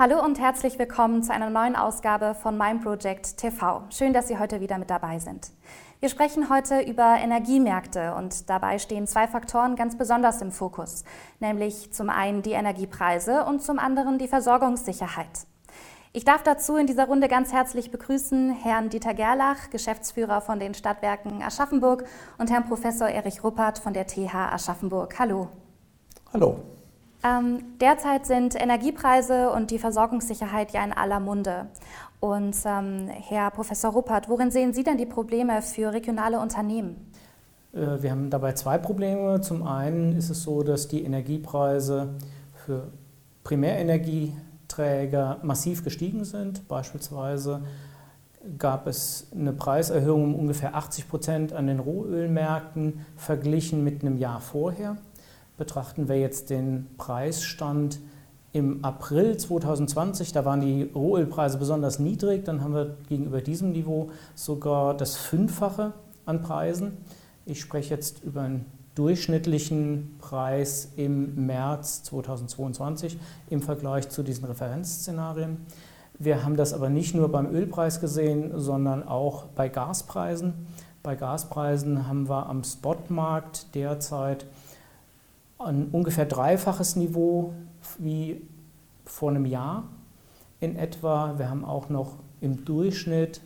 Hallo und herzlich willkommen zu einer neuen Ausgabe von Mein Project TV. Schön, dass Sie heute wieder mit dabei sind. Wir sprechen heute über Energiemärkte und dabei stehen zwei Faktoren ganz besonders im Fokus, nämlich zum einen die Energiepreise und zum anderen die Versorgungssicherheit. Ich darf dazu in dieser Runde ganz herzlich begrüßen Herrn Dieter Gerlach, Geschäftsführer von den Stadtwerken Aschaffenburg und Herrn Professor Erich Ruppert von der TH Aschaffenburg. Hallo. Hallo. Ähm, derzeit sind Energiepreise und die Versorgungssicherheit ja in aller Munde. Und ähm, Herr Professor Ruppert, worin sehen Sie denn die Probleme für regionale Unternehmen? Äh, wir haben dabei zwei Probleme. Zum einen ist es so, dass die Energiepreise für Primärenergieträger massiv gestiegen sind. Beispielsweise gab es eine Preiserhöhung um ungefähr 80 Prozent an den Rohölmärkten verglichen mit einem Jahr vorher. Betrachten wir jetzt den Preisstand im April 2020, da waren die Rohölpreise besonders niedrig, dann haben wir gegenüber diesem Niveau sogar das Fünffache an Preisen. Ich spreche jetzt über einen durchschnittlichen Preis im März 2022 im Vergleich zu diesen Referenzszenarien. Wir haben das aber nicht nur beim Ölpreis gesehen, sondern auch bei Gaspreisen. Bei Gaspreisen haben wir am Spotmarkt derzeit ein ungefähr dreifaches Niveau wie vor einem Jahr in etwa. Wir haben auch noch im Durchschnitt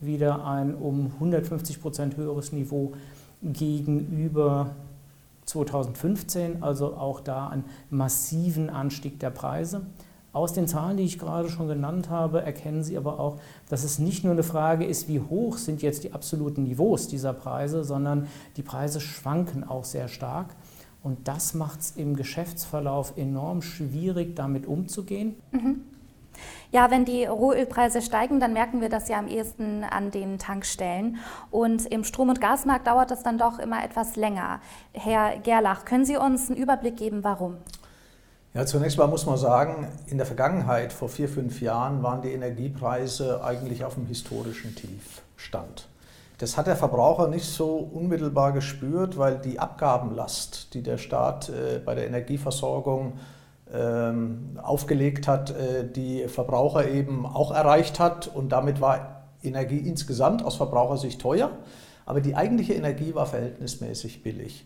wieder ein um 150 Prozent höheres Niveau gegenüber 2015, also auch da einen massiven Anstieg der Preise. Aus den Zahlen, die ich gerade schon genannt habe, erkennen Sie aber auch, dass es nicht nur eine Frage ist, wie hoch sind jetzt die absoluten Niveaus dieser Preise, sondern die Preise schwanken auch sehr stark. Und das macht es im Geschäftsverlauf enorm schwierig, damit umzugehen. Mhm. Ja, wenn die Rohölpreise steigen, dann merken wir das ja am ehesten an den Tankstellen. Und im Strom- und Gasmarkt dauert das dann doch immer etwas länger. Herr Gerlach, können Sie uns einen Überblick geben, warum? Ja, zunächst mal muss man sagen, in der Vergangenheit, vor vier, fünf Jahren, waren die Energiepreise eigentlich auf dem historischen Tiefstand. Das hat der Verbraucher nicht so unmittelbar gespürt, weil die Abgabenlast, die der Staat äh, bei der Energieversorgung ähm, aufgelegt hat, äh, die Verbraucher eben auch erreicht hat. Und damit war Energie insgesamt aus Verbrauchersicht teuer, aber die eigentliche Energie war verhältnismäßig billig.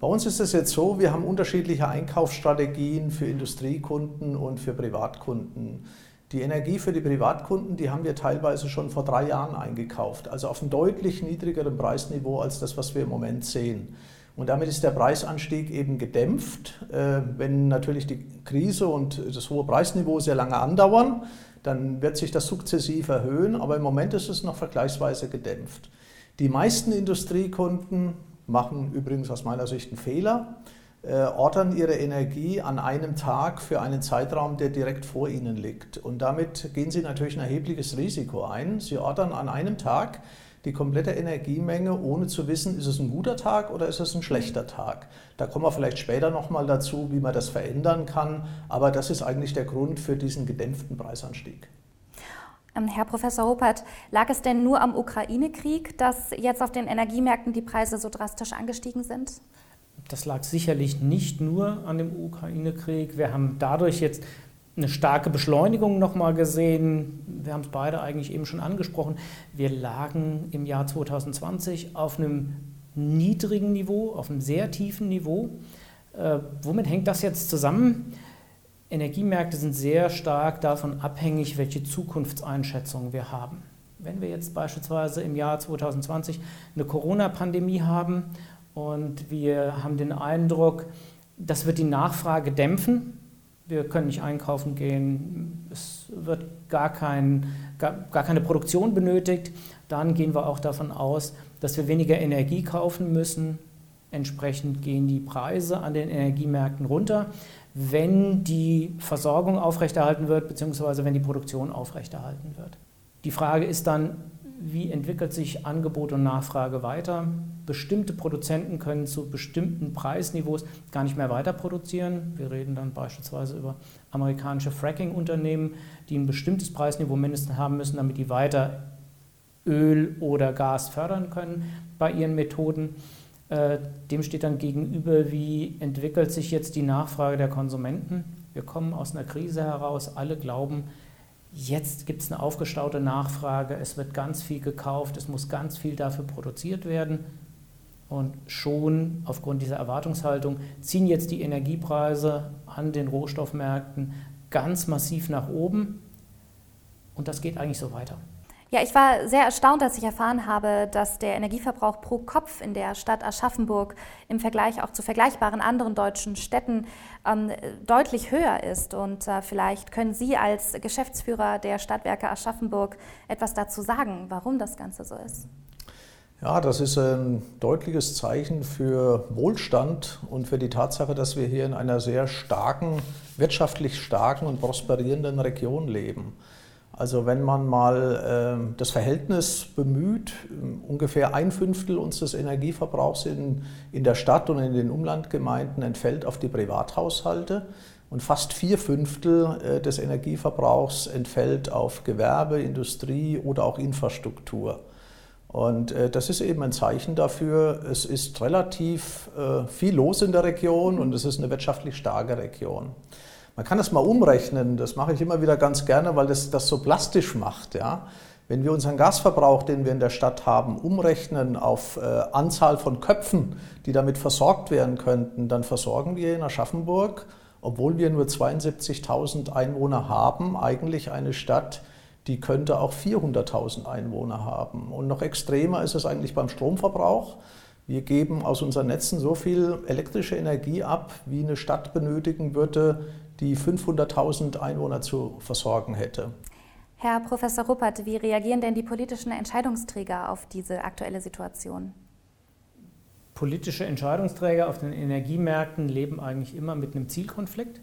Bei uns ist es jetzt so, wir haben unterschiedliche Einkaufsstrategien für Industriekunden und für Privatkunden. Die Energie für die Privatkunden, die haben wir teilweise schon vor drei Jahren eingekauft, also auf einem deutlich niedrigeren Preisniveau als das, was wir im Moment sehen. Und damit ist der Preisanstieg eben gedämpft. Äh, wenn natürlich die Krise und das hohe Preisniveau sehr lange andauern, dann wird sich das sukzessiv erhöhen, aber im Moment ist es noch vergleichsweise gedämpft. Die meisten Industriekunden machen übrigens aus meiner Sicht einen Fehler äh, ordern ihre Energie an einem Tag für einen Zeitraum, der direkt vor ihnen liegt. Und damit gehen sie natürlich ein erhebliches Risiko ein. Sie ordern an einem Tag die komplette Energiemenge, ohne zu wissen, ist es ein guter Tag oder ist es ein schlechter Tag. Da kommen wir vielleicht später nochmal dazu, wie man das verändern kann. Aber das ist eigentlich der Grund für diesen gedämpften Preisanstieg. Ähm, Herr Professor Ruppert, lag es denn nur am Ukraine-Krieg, dass jetzt auf den Energiemärkten die Preise so drastisch angestiegen sind? Das lag sicherlich nicht nur an dem Ukraine-Krieg. Wir haben dadurch jetzt eine starke Beschleunigung nochmal gesehen. Wir haben es beide eigentlich eben schon angesprochen. Wir lagen im Jahr 2020 auf einem niedrigen Niveau, auf einem sehr tiefen Niveau. Äh, womit hängt das jetzt zusammen? Energiemärkte sind sehr stark davon abhängig, welche Zukunftseinschätzungen wir haben. Wenn wir jetzt beispielsweise im Jahr 2020 eine Corona-Pandemie haben und wir haben den Eindruck, das wird die Nachfrage dämpfen. Wir können nicht einkaufen gehen, es wird gar, kein, gar, gar keine Produktion benötigt. Dann gehen wir auch davon aus, dass wir weniger Energie kaufen müssen. Entsprechend gehen die Preise an den Energiemärkten runter, wenn die Versorgung aufrechterhalten wird, beziehungsweise wenn die Produktion aufrechterhalten wird. Die Frage ist dann, wie entwickelt sich Angebot und Nachfrage weiter. Bestimmte Produzenten können zu bestimmten Preisniveaus gar nicht mehr weiter produzieren. Wir reden dann beispielsweise über amerikanische Fracking-Unternehmen, die ein bestimmtes Preisniveau mindestens haben müssen, damit die weiter Öl oder Gas fördern können bei ihren Methoden. Äh, dem steht dann gegenüber, wie entwickelt sich jetzt die Nachfrage der Konsumenten. Wir kommen aus einer Krise heraus, alle glauben, jetzt gibt es eine aufgestaute Nachfrage, es wird ganz viel gekauft, es muss ganz viel dafür produziert werden. Und schon aufgrund dieser Erwartungshaltung ziehen jetzt die Energiepreise an den Rohstoffmärkten ganz massiv nach oben. Und das geht eigentlich so weiter. Ja, ich war sehr erstaunt, als ich erfahren habe, dass der Energieverbrauch pro Kopf in der Stadt Aschaffenburg im Vergleich auch zu vergleichbaren anderen deutschen Städten ähm, deutlich höher ist. Und äh, vielleicht können Sie als Geschäftsführer der Stadtwerke Aschaffenburg etwas dazu sagen, warum das Ganze so ist. Ja, das ist ein deutliches Zeichen für Wohlstand und für die Tatsache, dass wir hier in einer sehr starken, wirtschaftlich starken und prosperierenden Region leben. Also wenn man mal äh, das Verhältnis bemüht, ungefähr ein Fünftel unseres Energieverbrauchs in, in der Stadt und in den Umlandgemeinden entfällt auf die Privathaushalte und fast vier Fünftel äh, des Energieverbrauchs entfällt auf Gewerbe, Industrie oder auch Infrastruktur. Und äh, das ist eben ein Zeichen dafür, es ist relativ äh, viel los in der Region und es ist eine wirtschaftlich starke Region. Man kann das mal umrechnen, das mache ich immer wieder ganz gerne, weil das das so plastisch macht. Ja? Wenn wir unseren Gasverbrauch, den wir in der Stadt haben, umrechnen auf äh, Anzahl von Köpfen, die damit versorgt werden könnten, dann versorgen wir in Aschaffenburg, obwohl wir nur 72.000 Einwohner haben, eigentlich eine Stadt, die könnte auch 400.000 Einwohner haben. Und noch extremer ist es eigentlich beim Stromverbrauch. Wir geben aus unseren Netzen so viel elektrische Energie ab, wie eine Stadt benötigen würde, die 500.000 Einwohner zu versorgen hätte. Herr Professor Ruppert, wie reagieren denn die politischen Entscheidungsträger auf diese aktuelle Situation? Politische Entscheidungsträger auf den Energiemärkten leben eigentlich immer mit einem Zielkonflikt.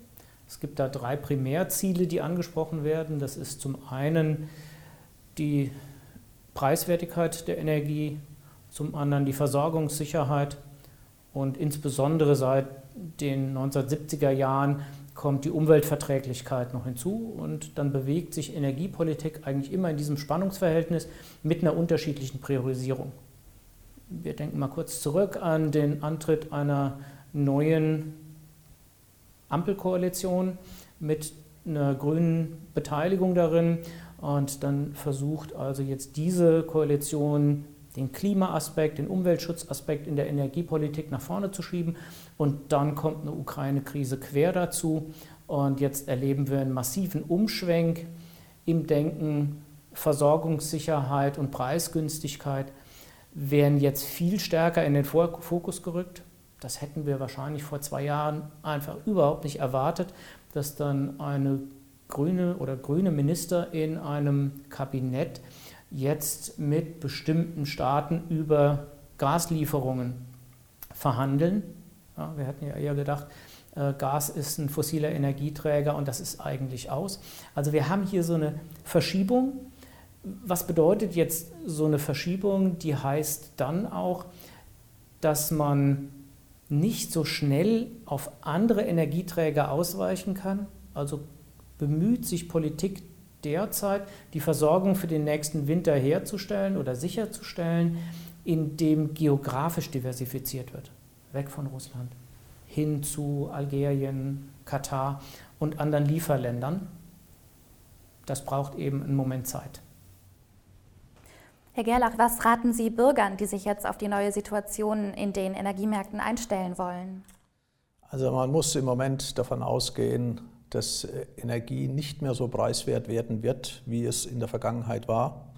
Es gibt da drei Primärziele, die angesprochen werden. Das ist zum einen die Preiswertigkeit der Energie, zum anderen die Versorgungssicherheit und insbesondere seit den 1970er Jahren kommt die Umweltverträglichkeit noch hinzu und dann bewegt sich Energiepolitik eigentlich immer in diesem Spannungsverhältnis mit einer unterschiedlichen Priorisierung. Wir denken mal kurz zurück an den Antritt einer neuen Ampelkoalition mit einer grünen Beteiligung darin und dann versucht also jetzt diese Koalition den Klimaaspekt, den Umweltschutzaspekt in der Energiepolitik nach vorne zu schieben. Und dann kommt eine Ukraine-Krise quer dazu. Und jetzt erleben wir einen massiven Umschwenk im Denken. Versorgungssicherheit und Preisgünstigkeit werden jetzt viel stärker in den Fokus gerückt. Das hätten wir wahrscheinlich vor zwei Jahren einfach überhaupt nicht erwartet, dass dann eine grüne oder grüne Minister in einem Kabinett jetzt mit bestimmten Staaten über Gaslieferungen verhandeln. Ja, wir hatten ja eher gedacht, äh, Gas ist ein fossiler Energieträger und das ist eigentlich aus. Also wir haben hier so eine Verschiebung. Was bedeutet jetzt so eine Verschiebung? Die heißt dann auch, dass man nicht so schnell auf andere Energieträger ausweichen kann. Also bemüht sich Politik derzeit die Versorgung für den nächsten Winter herzustellen oder sicherzustellen, indem geografisch diversifiziert wird. Weg von Russland hin zu Algerien, Katar und anderen Lieferländern. Das braucht eben einen Moment Zeit. Herr Gerlach, was raten Sie Bürgern, die sich jetzt auf die neue Situation in den Energiemärkten einstellen wollen? Also man muss im Moment davon ausgehen, dass Energie nicht mehr so preiswert werden wird, wie es in der Vergangenheit war.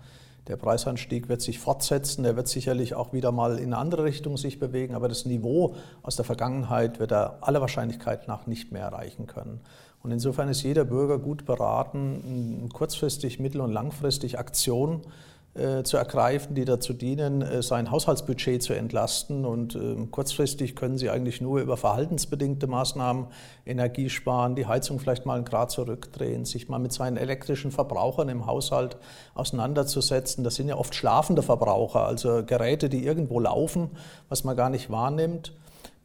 Der Preisanstieg wird sich fortsetzen, er wird sicherlich auch wieder mal in eine andere Richtung sich bewegen, aber das Niveau aus der Vergangenheit wird er aller Wahrscheinlichkeit nach nicht mehr erreichen können. Und insofern ist jeder Bürger gut beraten, kurzfristig, mittel- und langfristig Aktion äh, zu ergreifen, die dazu dienen, äh, sein Haushaltsbudget zu entlasten. Und ähm, kurzfristig können Sie eigentlich nur über verhaltensbedingte Maßnahmen Energie sparen, die Heizung vielleicht mal einen Grad zurückdrehen, sich mal mit seinen elektrischen Verbrauchern im Haushalt auseinanderzusetzen. Das sind ja oft schlafende Verbraucher, also Geräte, die irgendwo laufen, was man gar nicht wahrnimmt.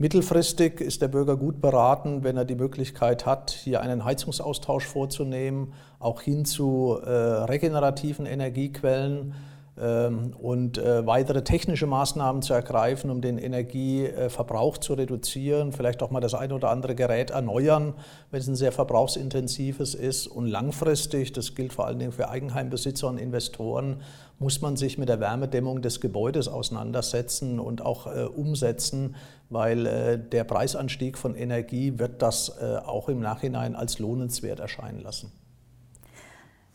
Mittelfristig ist der Bürger gut beraten, wenn er die Möglichkeit hat, hier einen Heizungsaustausch vorzunehmen, auch hin zu äh, regenerativen Energiequellen. Ähm, und äh, weitere technische Maßnahmen zu ergreifen, um den Energieverbrauch zu reduzieren, vielleicht auch mal das ein oder andere Gerät erneuern, wenn es ein sehr verbrauchsintensives ist. Und langfristig, das gilt vor allen Dingen für Eigenheimbesitzer und Investoren, muss man sich mit der Wärmedämmung des Gebäudes auseinandersetzen und auch äh, umsetzen, weil äh, der Preisanstieg von Energie wird das äh, auch im Nachhinein als lohnenswert erscheinen lassen.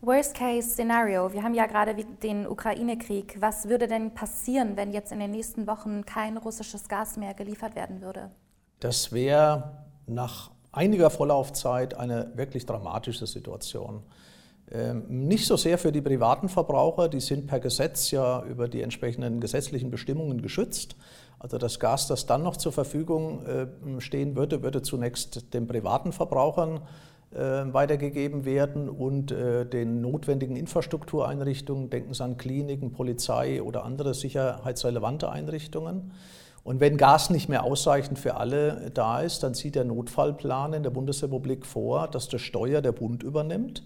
Worst-Case-Szenario. Wir haben ja gerade den Ukraine-Krieg. Was würde denn passieren, wenn jetzt in den nächsten Wochen kein russisches Gas mehr geliefert werden würde? Das wäre nach einiger Vorlaufzeit eine wirklich dramatische Situation. Ähm, nicht so sehr für die privaten Verbraucher, die sind per Gesetz ja über die entsprechenden gesetzlichen Bestimmungen geschützt. Also das Gas, das dann noch zur Verfügung äh, stehen würde, würde zunächst den privaten Verbrauchern weitergegeben werden und äh, den notwendigen Infrastruktureinrichtungen, denken Sie an Kliniken, Polizei oder andere sicherheitsrelevante Einrichtungen. Und wenn Gas nicht mehr ausreichend für alle da ist, dann sieht der Notfallplan in der Bundesrepublik vor, dass das Steuer der Bund übernimmt.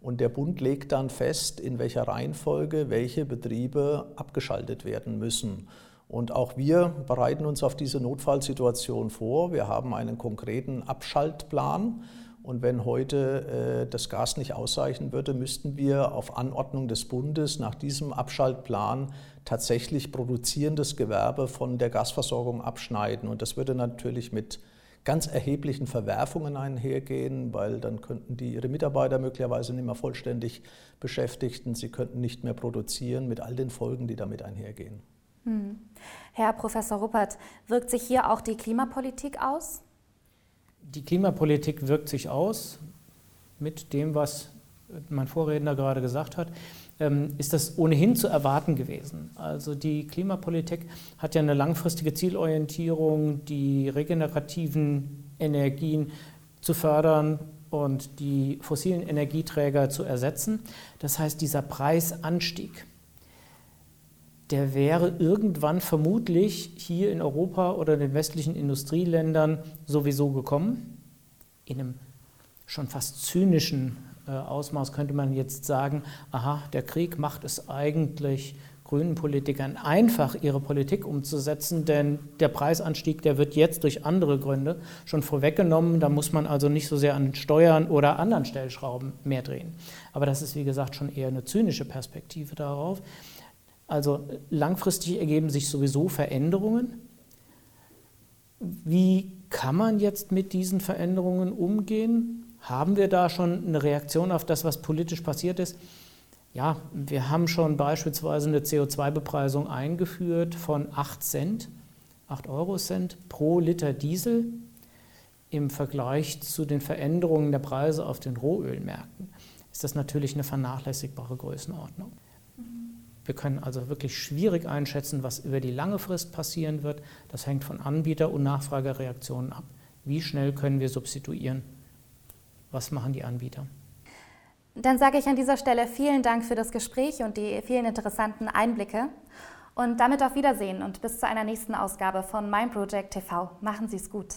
Und der Bund legt dann fest, in welcher Reihenfolge welche Betriebe abgeschaltet werden müssen. Und auch wir bereiten uns auf diese Notfallsituation vor. Wir haben einen konkreten Abschaltplan und wenn heute äh, das Gas nicht ausreichen würde, müssten wir auf Anordnung des Bundes nach diesem Abschaltplan tatsächlich produzierendes Gewerbe von der Gasversorgung abschneiden. Und das würde natürlich mit ganz erheblichen Verwerfungen einhergehen, weil dann könnten die ihre Mitarbeiter möglicherweise nicht mehr vollständig beschäftigten, sie könnten nicht mehr produzieren mit all den Folgen, die damit einhergehen. Hm. Herr Professor Ruppert, wirkt sich hier auch die Klimapolitik aus? Die Klimapolitik wirkt sich aus mit dem, was mein Vorredner gerade gesagt hat, ähm, ist das ohnehin zu erwarten gewesen. Also die Klimapolitik hat ja eine langfristige Zielorientierung, die regenerativen Energien zu fördern und die fossilen Energieträger zu ersetzen. Das heißt, dieser Preisanstieg, der wäre irgendwann vermutlich hier in Europa oder in den westlichen Industrieländern sowieso gekommen. In einem schon fast zynischen äh, Ausmaß könnte man jetzt sagen, aha, der Krieg macht es eigentlich grünen Politikern einfach, ihre Politik umzusetzen, denn der Preisanstieg, der wird jetzt durch andere Gründe schon vorweggenommen. Da muss man also nicht so sehr an Steuern oder anderen Stellschrauben mehr drehen. Aber das ist, wie gesagt, schon eher eine zynische Perspektive darauf. Also langfristig ergeben sich sowieso Veränderungen. Wie kann man jetzt mit diesen Veränderungen umgehen? Haben wir da schon eine Reaktion auf das, was politisch passiert ist? Ja, wir haben schon beispielsweise eine CO2-Bepreisung eingeführt von 8 Cent, 8 Euro Cent pro Liter Diesel im Vergleich zu den Veränderungen der Preise auf den Rohölmärkten. Ist das natürlich eine vernachlässigbare Größenordnung. Wir können also wirklich schwierig einschätzen, was über die lange Frist passieren wird. Das hängt von Anbieter- und Nachfragereaktionen ab. Wie schnell können wir substituieren? Was machen die Anbieter? Dann sage ich an dieser Stelle vielen Dank für das Gespräch und die vielen interessanten Einblicke. Und damit auf Wiedersehen und bis zu einer nächsten Ausgabe von Mein Project TV. Machen Sie es gut.